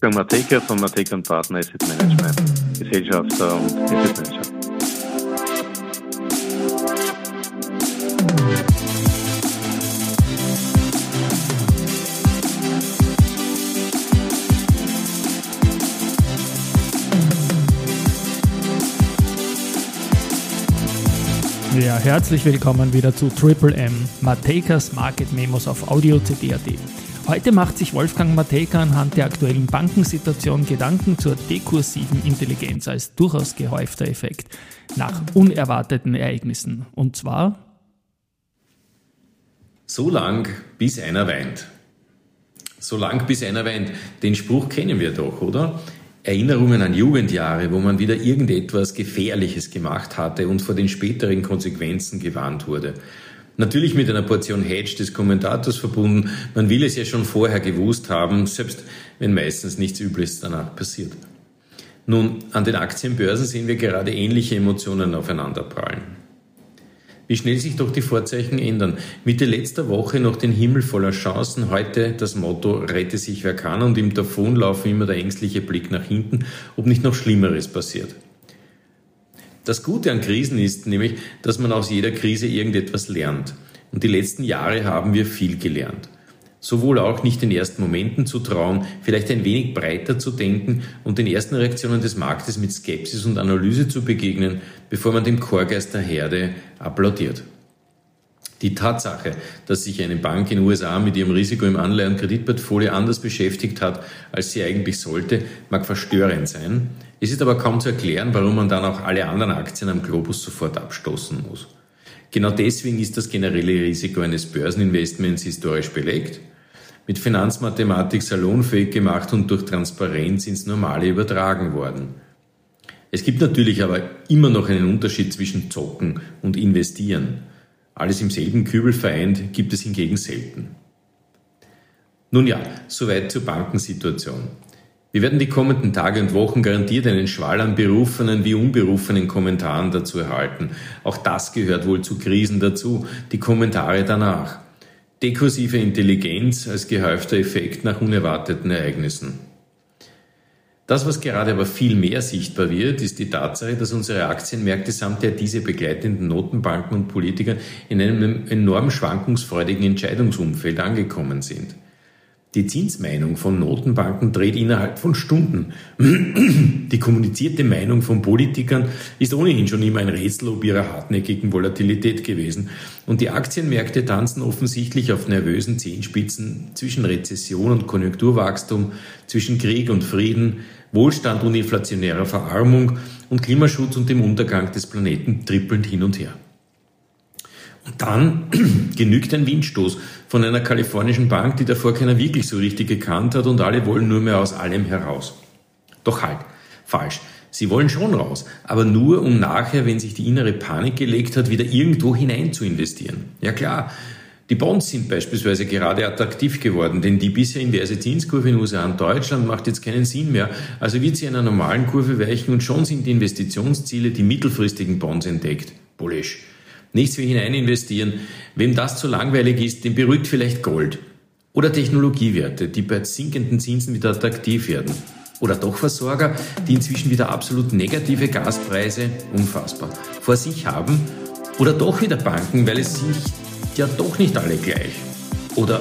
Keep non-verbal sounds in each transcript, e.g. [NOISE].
Wolfgang Mateka von Mateka Partner Asset Management, Gesellschafter und Asset Manager. Ja, herzlich willkommen wieder zu Triple M, Matekas Market Memos auf Audio CD.at. Heute macht sich Wolfgang Mateka anhand der aktuellen Bankensituation Gedanken zur dekursiven Intelligenz als durchaus gehäufter Effekt nach unerwarteten Ereignissen. Und zwar so lang, bis einer weint. So lang, bis einer weint. Den Spruch kennen wir doch, oder? Erinnerungen an Jugendjahre, wo man wieder irgendetwas Gefährliches gemacht hatte und vor den späteren Konsequenzen gewarnt wurde. Natürlich mit einer Portion Hedge des Kommentators verbunden. Man will es ja schon vorher gewusst haben, selbst wenn meistens nichts Übles danach passiert. Nun, an den Aktienbörsen sehen wir gerade ähnliche Emotionen aufeinanderprallen. Wie schnell sich doch die Vorzeichen ändern. Mitte letzter Woche noch den Himmel voller Chancen, heute das Motto rette sich wer kann und im Davonlaufen immer der ängstliche Blick nach hinten, ob nicht noch Schlimmeres passiert. Das Gute an Krisen ist nämlich, dass man aus jeder Krise irgendetwas lernt. Und die letzten Jahre haben wir viel gelernt sowohl auch nicht den ersten Momenten zu trauen, vielleicht ein wenig breiter zu denken und den ersten Reaktionen des Marktes mit Skepsis und Analyse zu begegnen, bevor man dem Chorgeist der Herde applaudiert. Die Tatsache, dass sich eine Bank in den USA mit ihrem Risiko im Anleihen- und Kreditportfolio anders beschäftigt hat, als sie eigentlich sollte, mag verstörend sein. Es ist aber kaum zu erklären, warum man dann auch alle anderen Aktien am Globus sofort abstoßen muss. Genau deswegen ist das generelle Risiko eines Börseninvestments historisch belegt mit Finanzmathematik salonfähig gemacht und durch Transparenz ins Normale übertragen worden. Es gibt natürlich aber immer noch einen Unterschied zwischen Zocken und Investieren. Alles im selben Kübel vereint gibt es hingegen selten. Nun ja, soweit zur Bankensituation. Wir werden die kommenden Tage und Wochen garantiert einen Schwall an berufenen wie unberufenen Kommentaren dazu erhalten. Auch das gehört wohl zu Krisen dazu, die Kommentare danach. Dekursive Intelligenz als gehäufter Effekt nach unerwarteten Ereignissen. Das, was gerade aber viel mehr sichtbar wird, ist die Tatsache, dass unsere Aktienmärkte samt der diese begleitenden Notenbanken und Politiker in einem enorm schwankungsfreudigen Entscheidungsumfeld angekommen sind. Die Zinsmeinung von Notenbanken dreht innerhalb von Stunden. [CLEARS THROAT] Die kommunizierte Meinung von Politikern ist ohnehin schon immer ein Rätsel ob ihrer hartnäckigen Volatilität gewesen. Und die Aktienmärkte tanzen offensichtlich auf nervösen Zehenspitzen zwischen Rezession und Konjunkturwachstum, zwischen Krieg und Frieden, Wohlstand und inflationärer Verarmung und Klimaschutz und dem Untergang des Planeten trippelnd hin und her. Dann [CLEARS THROAT] genügt ein Windstoß von einer kalifornischen Bank, die davor keiner wirklich so richtig gekannt hat und alle wollen nur mehr aus allem heraus. Doch halt, falsch. Sie wollen schon raus, aber nur um nachher, wenn sich die innere Panik gelegt hat, wieder irgendwo hinein zu investieren. Ja klar, die Bonds sind beispielsweise gerade attraktiv geworden, denn die bisher inverse Zinskurve in USA und Deutschland macht jetzt keinen Sinn mehr. Also wird sie einer normalen Kurve weichen und schon sind die Investitionsziele, die mittelfristigen Bonds entdeckt. Bullish nichts wie hinein investieren. Wem das zu langweilig ist, den beruhigt vielleicht Gold. Oder Technologiewerte, die bei sinkenden Zinsen wieder attraktiv werden. Oder doch Versorger, die inzwischen wieder absolut negative Gaspreise, unfassbar, vor sich haben. Oder doch wieder Banken, weil es sind ja doch nicht alle gleich. Oder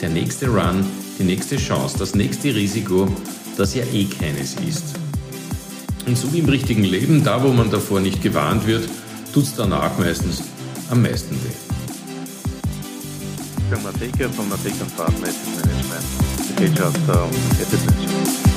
der nächste Run, die nächste Chance, das nächste Risiko, das ja eh keines ist. Und so wie im richtigen Leben, da wo man davor nicht gewarnt wird, tut es danach meistens am meisten weh. Ich bin Mateka von Mateka Partner Asset Management, Gesellschafter und Asset Manager.